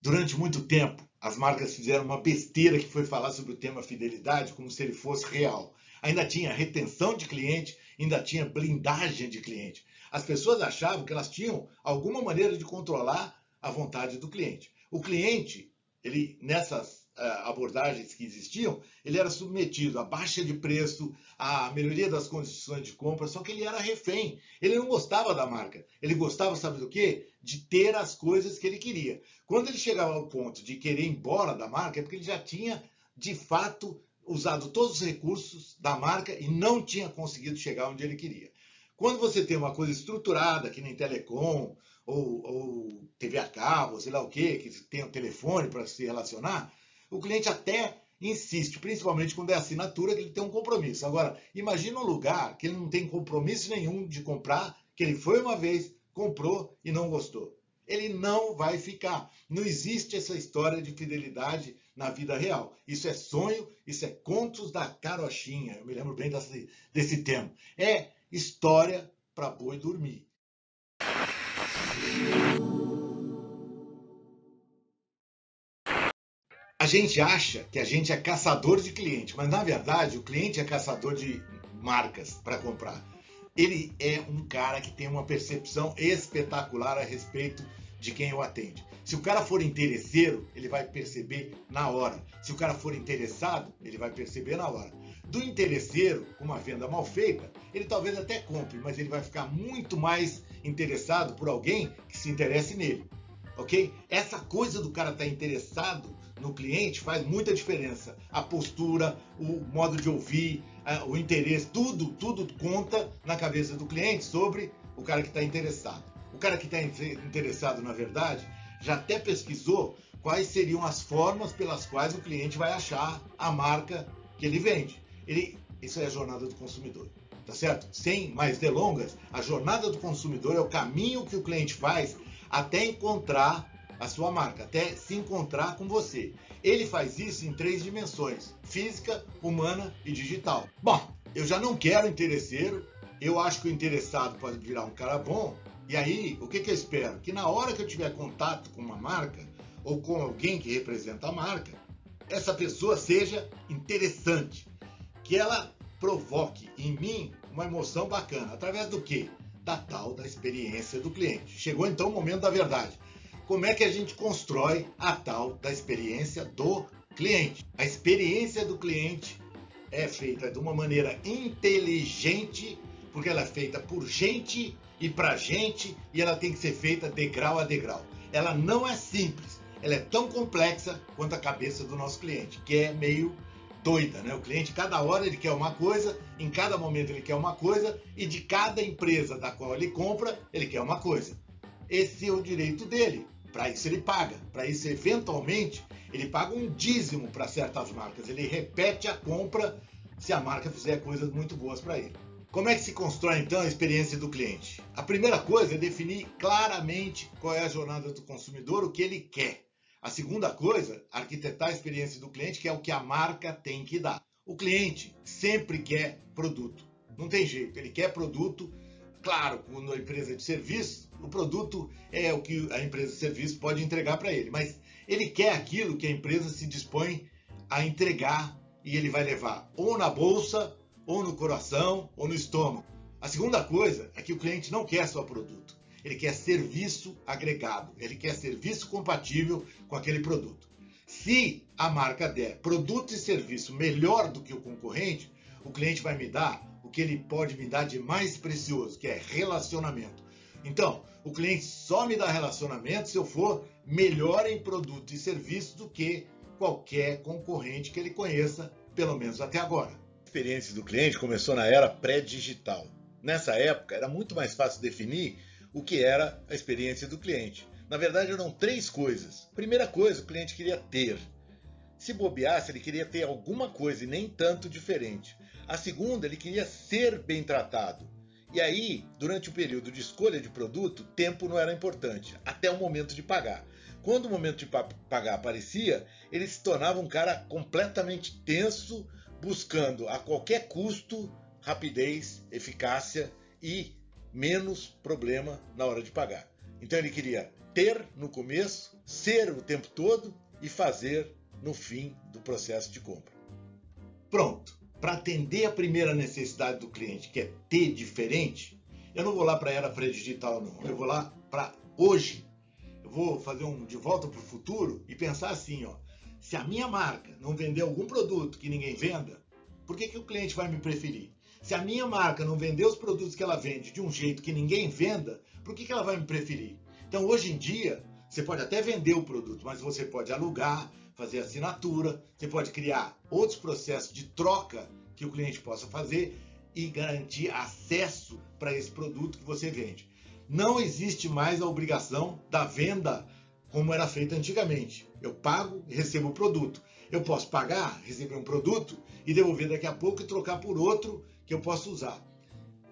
Durante muito tempo, as marcas fizeram uma besteira que foi falar sobre o tema fidelidade como se ele fosse real. Ainda tinha retenção de cliente, ainda tinha blindagem de cliente. As pessoas achavam que elas tinham alguma maneira de controlar a vontade do cliente. O cliente, ele nessas abordagens que existiam, ele era submetido à baixa de preço, à melhoria das condições de compra, só que ele era refém. Ele não gostava da marca. Ele gostava, sabe do quê? De ter as coisas que ele queria. Quando ele chegava ao ponto de querer ir embora da marca, é porque ele já tinha, de fato, usado todos os recursos da marca e não tinha conseguido chegar onde ele queria. Quando você tem uma coisa estruturada, que nem telecom, ou, ou TV a cabo, sei lá o quê, que tem o telefone para se relacionar, o cliente até insiste, principalmente quando é assinatura, que ele tem um compromisso. Agora, imagina um lugar que ele não tem compromisso nenhum de comprar, que ele foi uma vez, comprou e não gostou. Ele não vai ficar. Não existe essa história de fidelidade na vida real. Isso é sonho, isso é contos da carochinha. Eu me lembro bem desse, desse termo. É história para boi dormir. A gente acha que a gente é caçador de cliente, mas na verdade o cliente é caçador de marcas para comprar. Ele é um cara que tem uma percepção espetacular a respeito de quem o atende. Se o cara for interesseiro, ele vai perceber na hora. Se o cara for interessado, ele vai perceber na hora. Do interesseiro, com uma venda mal feita, ele talvez até compre, mas ele vai ficar muito mais interessado por alguém que se interesse nele. Ok? Essa coisa do cara estar tá interessado no cliente faz muita diferença. A postura, o modo de ouvir, o interesse, tudo, tudo conta na cabeça do cliente sobre o cara que está interessado. O cara que está interessado, na verdade, já até pesquisou quais seriam as formas pelas quais o cliente vai achar a marca que ele vende. Ele, isso é a jornada do consumidor, tá certo? Sem mais delongas, a jornada do consumidor é o caminho que o cliente faz até encontrar a sua marca, até se encontrar com você. Ele faz isso em três dimensões: física, humana e digital. Bom, eu já não quero interesseiro, eu acho que o interessado pode virar um cara bom. E aí, o que, que eu espero? Que na hora que eu tiver contato com uma marca ou com alguém que representa a marca, essa pessoa seja interessante, que ela provoque em mim uma emoção bacana. Através do quê? Da tal da experiência do cliente. Chegou então o momento da verdade como é que a gente constrói a tal da experiência do cliente. A experiência do cliente é feita de uma maneira inteligente, porque ela é feita por gente e para gente, e ela tem que ser feita degrau a degrau. Ela não é simples, ela é tão complexa quanto a cabeça do nosso cliente, que é meio doida, né? O cliente, cada hora ele quer uma coisa, em cada momento ele quer uma coisa, e de cada empresa da qual ele compra, ele quer uma coisa. Esse é o direito dele. Para isso ele paga. Para isso, eventualmente, ele paga um dízimo para certas marcas. Ele repete a compra se a marca fizer coisas muito boas para ele. Como é que se constrói então a experiência do cliente? A primeira coisa é definir claramente qual é a jornada do consumidor, o que ele quer. A segunda coisa, arquitetar a experiência do cliente, que é o que a marca tem que dar. O cliente sempre quer produto. Não tem jeito, ele quer produto. Claro, quando a empresa de serviço, o produto é o que a empresa de serviço pode entregar para ele, mas ele quer aquilo que a empresa se dispõe a entregar e ele vai levar ou na bolsa, ou no coração, ou no estômago. A segunda coisa é que o cliente não quer só produto, ele quer serviço agregado, ele quer serviço compatível com aquele produto. Se a marca der produto e serviço melhor do que o concorrente, o cliente vai me dar o que ele pode me dar de mais precioso, que é relacionamento. Então, o cliente só me dá relacionamento se eu for melhor em produto e serviço do que qualquer concorrente que ele conheça, pelo menos até agora. A experiência do cliente começou na era pré-digital. Nessa época, era muito mais fácil definir o que era a experiência do cliente. Na verdade, eram três coisas. Primeira coisa, o cliente queria ter. Se bobeasse, ele queria ter alguma coisa e nem tanto diferente. A segunda, ele queria ser bem tratado. E aí, durante o período de escolha de produto, tempo não era importante, até o momento de pagar. Quando o momento de pagar aparecia, ele se tornava um cara completamente tenso, buscando a qualquer custo rapidez, eficácia e menos problema na hora de pagar. Então ele queria ter no começo, ser o tempo todo e fazer no fim do processo de compra. Pronto. Para atender a primeira necessidade do cliente, que é ter diferente, eu não vou lá para a era pré-digital, não. Eu vou lá para hoje. Eu vou fazer um de volta para o futuro e pensar assim, ó. Se a minha marca não vender algum produto que ninguém venda, por que, que o cliente vai me preferir? Se a minha marca não vender os produtos que ela vende de um jeito que ninguém venda, por que, que ela vai me preferir? Então, hoje em dia, você pode até vender o produto, mas você pode alugar, fazer assinatura, você pode criar outros processos de troca que o cliente possa fazer e garantir acesso para esse produto que você vende. Não existe mais a obrigação da venda como era feita antigamente. Eu pago recebo o produto. Eu posso pagar, receber um produto e devolver daqui a pouco e trocar por outro que eu posso usar.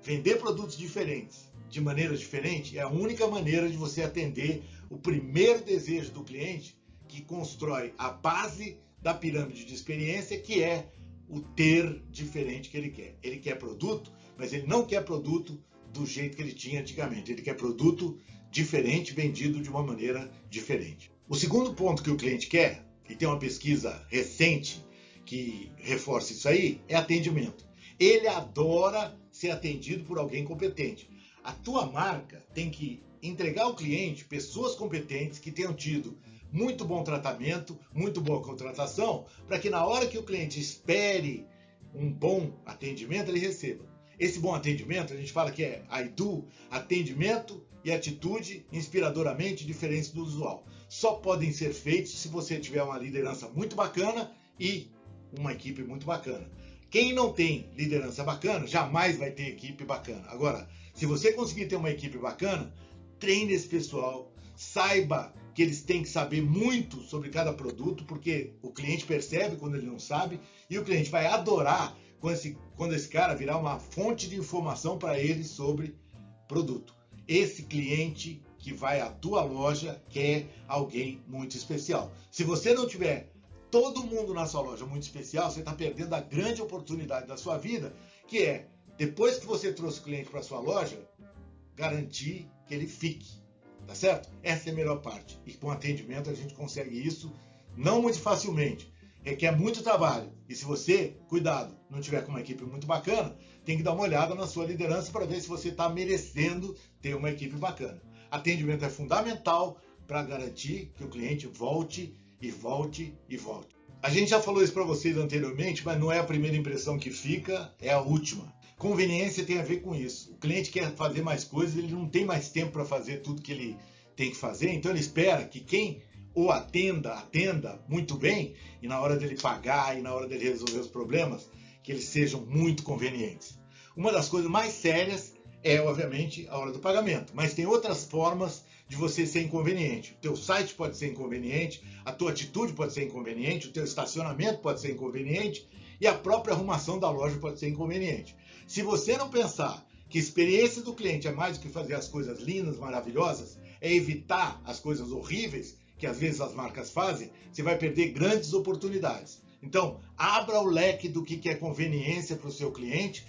Vender produtos diferentes de maneira diferente é a única maneira de você atender o primeiro desejo do cliente que constrói a base da pirâmide de experiência, que é o ter diferente que ele quer. Ele quer produto, mas ele não quer produto do jeito que ele tinha antigamente. Ele quer produto diferente, vendido de uma maneira diferente. O segundo ponto que o cliente quer, e tem uma pesquisa recente que reforça isso aí, é atendimento. Ele adora ser atendido por alguém competente. A tua marca tem que entregar ao cliente pessoas competentes que tenham tido muito bom tratamento, muito boa contratação, para que na hora que o cliente espere um bom atendimento, ele receba. Esse bom atendimento, a gente fala que é AIDU, atendimento e atitude inspiradoramente diferentes do usual. Só podem ser feitos se você tiver uma liderança muito bacana e uma equipe muito bacana. Quem não tem liderança bacana, jamais vai ter equipe bacana. Agora, se você conseguir ter uma equipe bacana, treine esse pessoal, saiba que eles têm que saber muito sobre cada produto, porque o cliente percebe quando ele não sabe e o cliente vai adorar quando esse, quando esse cara virar uma fonte de informação para ele sobre produto. Esse cliente que vai à tua loja quer alguém muito especial. Se você não tiver todo mundo na sua loja muito especial, você está perdendo a grande oportunidade da sua vida, que é, depois que você trouxe o cliente para sua loja, garantir que ele fique. Tá certo? Essa é a melhor parte. E com atendimento a gente consegue isso não muito facilmente. Requer muito trabalho. E se você, cuidado, não tiver com uma equipe muito bacana, tem que dar uma olhada na sua liderança para ver se você está merecendo ter uma equipe bacana. Atendimento é fundamental para garantir que o cliente volte e volte e volte. A gente já falou isso para vocês anteriormente, mas não é a primeira impressão que fica, é a última. Conveniência tem a ver com isso. O cliente quer fazer mais coisas, ele não tem mais tempo para fazer tudo que ele tem que fazer, então ele espera que quem o atenda, atenda muito bem, e na hora dele pagar e na hora dele resolver os problemas, que eles sejam muito convenientes. Uma das coisas mais sérias é, obviamente, a hora do pagamento, mas tem outras formas de você ser inconveniente. O teu site pode ser inconveniente, a tua atitude pode ser inconveniente, o teu estacionamento pode ser inconveniente e a própria arrumação da loja pode ser inconveniente. Se você não pensar que experiência do cliente é mais do que fazer as coisas lindas, maravilhosas, é evitar as coisas horríveis que às vezes as marcas fazem, você vai perder grandes oportunidades. Então, abra o leque do que é conveniência para o seu cliente,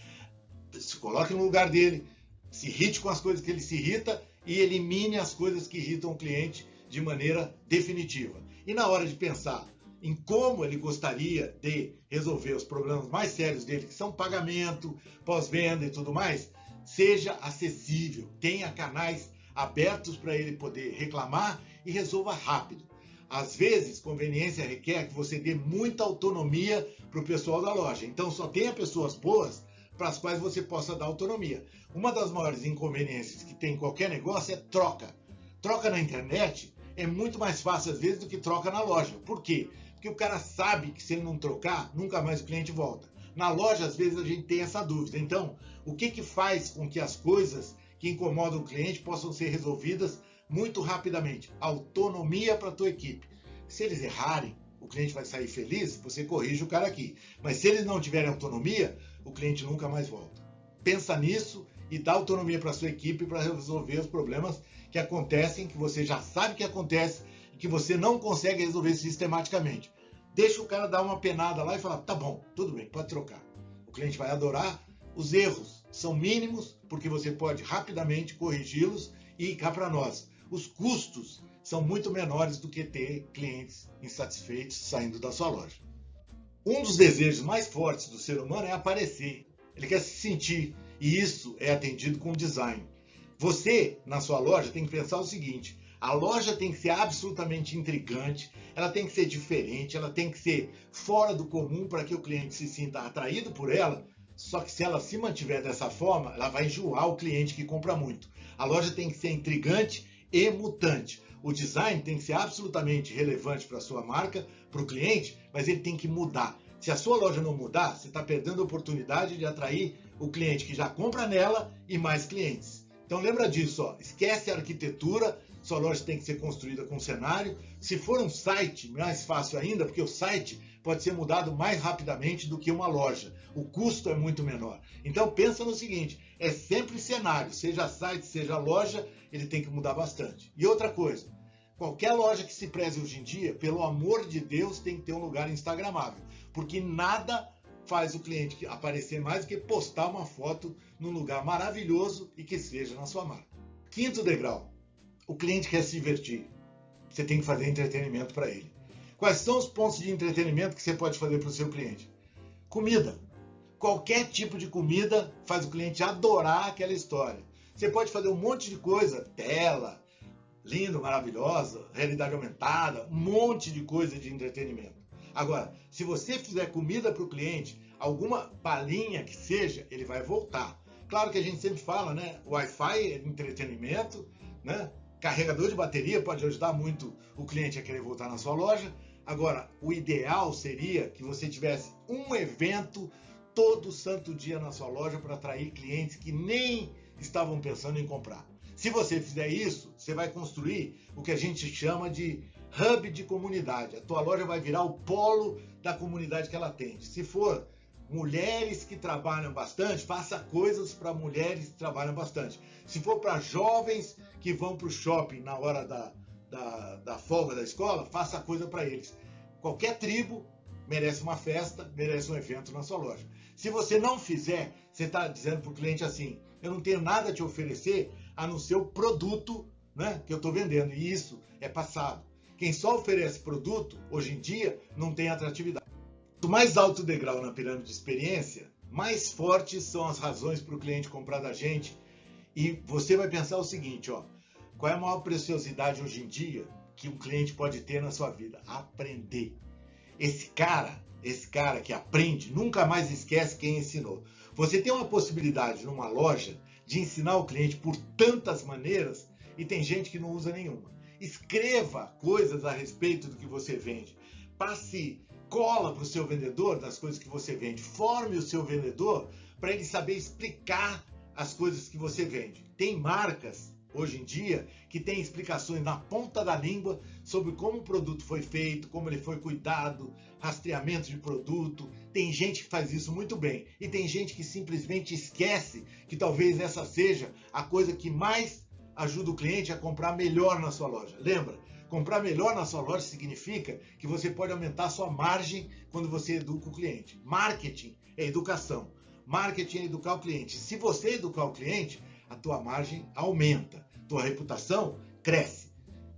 se coloque no lugar dele, se irrite com as coisas que ele se irrita e elimine as coisas que irritam o cliente de maneira definitiva. E na hora de pensar em como ele gostaria de resolver os problemas mais sérios dele, que são pagamento, pós-venda e tudo mais, seja acessível, tenha canais abertos para ele poder reclamar e resolva rápido. Às vezes, conveniência requer que você dê muita autonomia para o pessoal da loja. Então, só tenha pessoas boas para as quais você possa dar autonomia. Uma das maiores inconveniências que tem em qualquer negócio é troca. Troca na internet é muito mais fácil às vezes do que troca na loja. Por quê? Porque o cara sabe que se ele não trocar, nunca mais o cliente volta. Na loja, às vezes, a gente tem essa dúvida. Então, o que, que faz com que as coisas que incomodam o cliente possam ser resolvidas muito rapidamente? Autonomia para a tua equipe. Se eles errarem, o cliente vai sair feliz, você corrige o cara aqui. Mas se eles não tiverem autonomia, o cliente nunca mais volta. Pensa nisso e dá autonomia para sua equipe para resolver os problemas que acontecem, que você já sabe que acontece e que você não consegue resolver sistematicamente. Deixa o cara dar uma penada lá e falar: tá bom, tudo bem, pode trocar. O cliente vai adorar. Os erros são mínimos porque você pode rapidamente corrigi-los e cá para nós. Os custos são muito menores do que ter clientes insatisfeitos saindo da sua loja. Um dos desejos mais fortes do ser humano é aparecer. Ele quer se sentir e isso é atendido com design. Você, na sua loja, tem que pensar o seguinte: a loja tem que ser absolutamente intrigante, ela tem que ser diferente, ela tem que ser fora do comum para que o cliente se sinta atraído por ela. Só que se ela se mantiver dessa forma, ela vai enjoar o cliente que compra muito. A loja tem que ser intrigante e mutante. O design tem que ser absolutamente relevante para a sua marca, para o cliente, mas ele tem que mudar. Se a sua loja não mudar, você está perdendo a oportunidade de atrair o cliente que já compra nela e mais clientes. Então lembra disso, ó. esquece a arquitetura, sua loja tem que ser construída com cenário. Se for um site, mais fácil ainda, porque o site pode ser mudado mais rapidamente do que uma loja. O custo é muito menor. Então pensa no seguinte, é sempre cenário, seja site, seja loja, ele tem que mudar bastante. E outra coisa, qualquer loja que se preze hoje em dia, pelo amor de Deus, tem que ter um lugar instagramável, porque nada faz o cliente aparecer mais do que postar uma foto num lugar maravilhoso e que seja na sua marca. Quinto degrau, o cliente quer se divertir. Você tem que fazer entretenimento para ele. Quais são os pontos de entretenimento que você pode fazer para o seu cliente? Comida. Qualquer tipo de comida faz o cliente adorar aquela história. Você pode fazer um monte de coisa, tela, lindo, maravilhosa, realidade aumentada, um monte de coisa de entretenimento. Agora, se você fizer comida para o cliente, alguma palhinha que seja, ele vai voltar. Claro que a gente sempre fala, né? Wi-Fi é entretenimento, né? Carregador de bateria pode ajudar muito o cliente a querer voltar na sua loja. Agora, o ideal seria que você tivesse um evento todo santo dia na sua loja para atrair clientes que nem estavam pensando em comprar. Se você fizer isso, você vai construir o que a gente chama de hub de comunidade. A tua loja vai virar o polo da comunidade que ela atende. Se for mulheres que trabalham bastante, faça coisas para mulheres que trabalham bastante. Se for para jovens que vão para o shopping na hora da, da, da folga da escola, faça coisa para eles. Qualquer tribo merece uma festa, merece um evento na sua loja. Se você não fizer, você está dizendo para o cliente assim: eu não tenho nada a te oferecer a não ser o produto né, que eu estou vendendo. E isso é passado. Quem só oferece produto, hoje em dia, não tem atratividade. Quanto mais alto o degrau na pirâmide de experiência, mais fortes são as razões para o cliente comprar da gente. E você vai pensar o seguinte, ó, qual é a maior preciosidade hoje em dia que um cliente pode ter na sua vida? Aprender. Esse cara, esse cara que aprende, nunca mais esquece quem ensinou. Você tem uma possibilidade numa loja de ensinar o cliente por tantas maneiras e tem gente que não usa nenhuma. Escreva coisas a respeito do que você vende. Passe cola para o seu vendedor das coisas que você vende. Forme o seu vendedor para ele saber explicar as coisas que você vende. Tem marcas hoje em dia que tem explicações na ponta da língua sobre como o produto foi feito, como ele foi cuidado, rastreamento de produto. Tem gente que faz isso muito bem e tem gente que simplesmente esquece que talvez essa seja a coisa que mais ajuda o cliente a comprar melhor na sua loja. Lembra? Comprar melhor na sua loja significa que você pode aumentar a sua margem quando você educa o cliente. Marketing é educação. Marketing é educar o cliente. Se você educar o cliente, a tua margem aumenta, tua reputação cresce.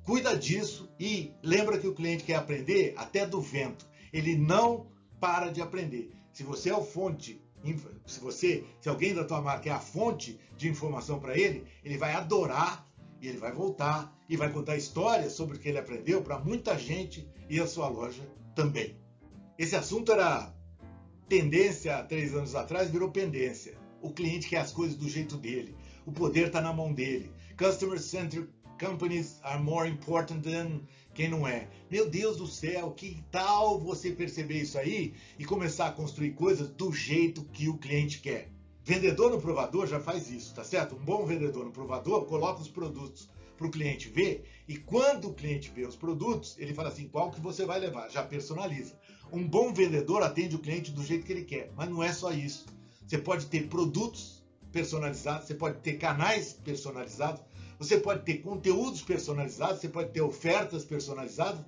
Cuida disso e lembra que o cliente quer aprender até do vento. Ele não para de aprender. Se você é o fonte, se você, se alguém da tua marca é a fonte de informação para ele, ele vai adorar e ele vai voltar e vai contar histórias sobre o que ele aprendeu para muita gente e a sua loja também. Esse assunto era tendência há três anos atrás, virou pendência. O cliente quer as coisas do jeito dele. O poder está na mão dele. Customer-centric companies are more important than quem não é. Meu Deus do céu, que tal você perceber isso aí e começar a construir coisas do jeito que o cliente quer? Vendedor no provador já faz isso, tá certo? Um bom vendedor no provador coloca os produtos para o cliente ver e quando o cliente vê os produtos, ele fala assim: qual que você vai levar? Já personaliza. Um bom vendedor atende o cliente do jeito que ele quer, mas não é só isso. Você pode ter produtos personalizados, você pode ter canais personalizados, você pode ter conteúdos personalizados, você pode ter ofertas personalizadas.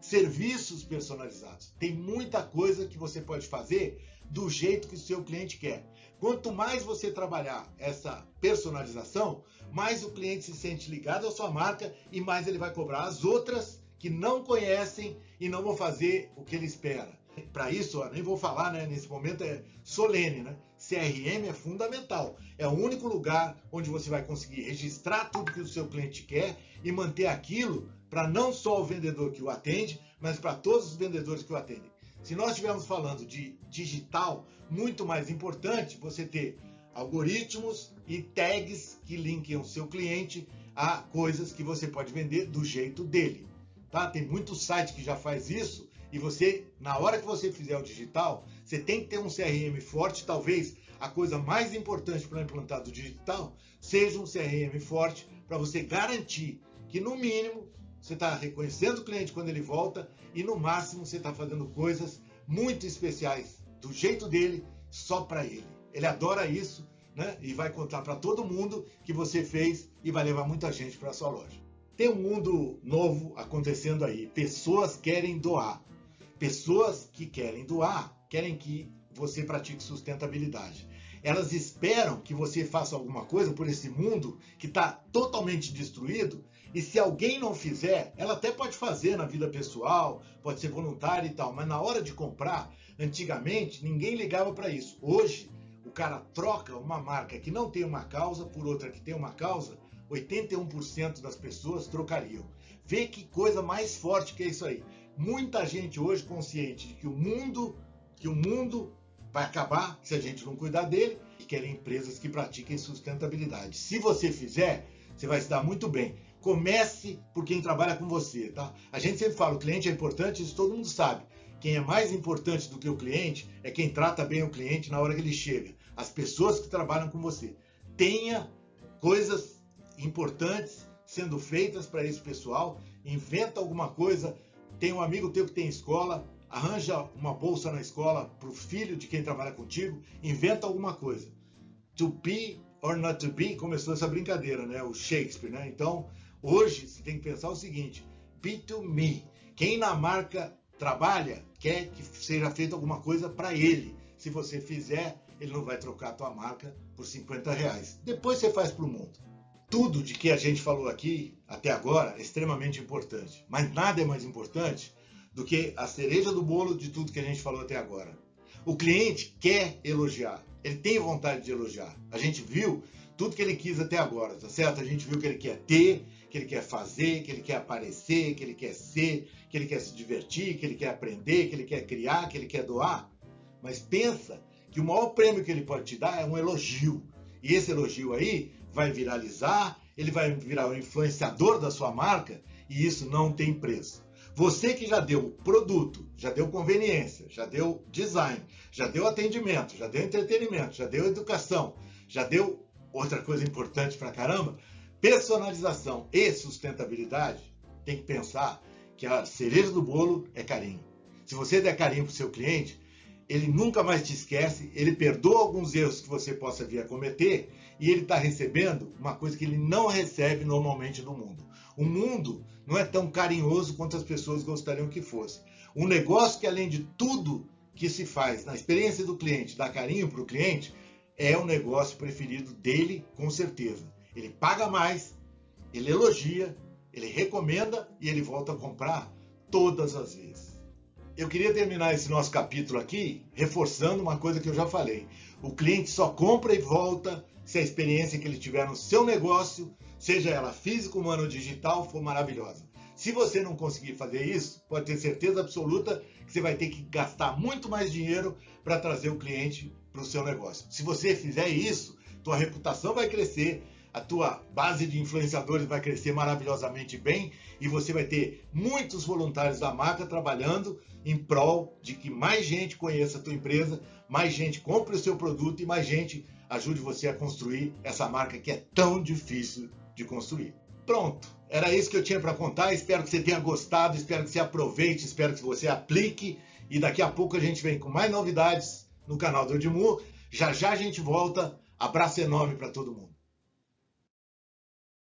serviços personalizados. Tem muita coisa que você pode fazer do jeito que o seu cliente quer. Quanto mais você trabalhar essa personalização, mais o cliente se sente ligado à sua marca e mais ele vai cobrar as outras que não conhecem e não vão fazer o que ele espera. Para isso, ó, nem vou falar, né? Nesse momento é solene, né? CRM é fundamental. É o único lugar onde você vai conseguir registrar tudo que o seu cliente quer e manter aquilo para não só o vendedor que o atende, mas para todos os vendedores que o atendem. Se nós estivermos falando de digital, muito mais importante você ter algoritmos e tags que linkem o seu cliente a coisas que você pode vender do jeito dele. Tá? Tem muito site que já faz isso e você, na hora que você fizer o digital, você tem que ter um CRM forte. Talvez a coisa mais importante para implantar do digital seja um CRM forte para você garantir que, no mínimo, você está reconhecendo o cliente quando ele volta e, no máximo, você está fazendo coisas muito especiais do jeito dele, só para ele. Ele adora isso né? e vai contar para todo mundo que você fez e vai levar muita gente para sua loja. Tem um mundo novo acontecendo aí. Pessoas querem doar. Pessoas que querem doar querem que você pratique sustentabilidade. Elas esperam que você faça alguma coisa por esse mundo que está totalmente destruído. E se alguém não fizer, ela até pode fazer na vida pessoal, pode ser voluntária e tal, mas na hora de comprar, antigamente ninguém ligava para isso. Hoje, o cara troca uma marca que não tem uma causa por outra que tem uma causa, 81% das pessoas trocariam. Vê que coisa mais forte que é isso aí muita gente hoje consciente de que o mundo, que o mundo vai acabar se a gente não cuidar dele e querem empresas que pratiquem sustentabilidade. Se você fizer, você vai se dar muito bem. Comece por quem trabalha com você, tá? A gente sempre fala, o cliente é importante, isso todo mundo sabe. Quem é mais importante do que o cliente é quem trata bem o cliente na hora que ele chega. As pessoas que trabalham com você. Tenha coisas importantes sendo feitas para esse pessoal, inventa alguma coisa tem um amigo teu que tem escola, arranja uma bolsa na escola para o filho de quem trabalha contigo, inventa alguma coisa. To be or not to be começou essa brincadeira, né? O Shakespeare, né? Então, hoje você tem que pensar o seguinte: be to me. Quem na marca trabalha quer que seja feita alguma coisa para ele. Se você fizer, ele não vai trocar a tua marca por 50 reais. Depois você faz para o mundo tudo de que a gente falou aqui até agora é extremamente importante, mas nada é mais importante do que a cereja do bolo de tudo que a gente falou até agora. O cliente quer elogiar, ele tem vontade de elogiar. A gente viu tudo que ele quis até agora, tá certo? A gente viu que ele quer ter, que ele quer fazer, que ele quer aparecer, que ele quer ser, que ele quer se divertir, que ele quer aprender, que ele quer criar, que ele quer doar. Mas pensa que o maior prêmio que ele pode te dar é um elogio. E esse elogio aí vai viralizar, ele vai virar o influenciador da sua marca e isso não tem preço. Você que já deu produto, já deu conveniência, já deu design, já deu atendimento, já deu entretenimento, já deu educação, já deu outra coisa importante pra caramba, personalização e sustentabilidade, tem que pensar que a cereja do bolo é carinho. Se você der carinho pro seu cliente, ele nunca mais te esquece, ele perdoa alguns erros que você possa vir a cometer e ele está recebendo uma coisa que ele não recebe normalmente no mundo. O mundo não é tão carinhoso quanto as pessoas gostariam que fosse. Um negócio que, além de tudo que se faz na experiência do cliente, dá carinho para o cliente, é o negócio preferido dele, com certeza. Ele paga mais, ele elogia, ele recomenda e ele volta a comprar todas as vezes. Eu queria terminar esse nosso capítulo aqui reforçando uma coisa que eu já falei. O cliente só compra e volta se a experiência que ele tiver no seu negócio, seja ela física, humana ou digital, for maravilhosa. Se você não conseguir fazer isso, pode ter certeza absoluta que você vai ter que gastar muito mais dinheiro para trazer o cliente para o seu negócio. Se você fizer isso, tua reputação vai crescer, a tua base de influenciadores vai crescer maravilhosamente bem e você vai ter muitos voluntários da marca trabalhando em prol de que mais gente conheça a tua empresa, mais gente compre o seu produto e mais gente ajude você a construir essa marca que é tão difícil de construir. Pronto, era isso que eu tinha para contar. Espero que você tenha gostado, espero que você aproveite, espero que você aplique e daqui a pouco a gente vem com mais novidades no canal do Edmur. Já já a gente volta. Abraço enorme para todo mundo.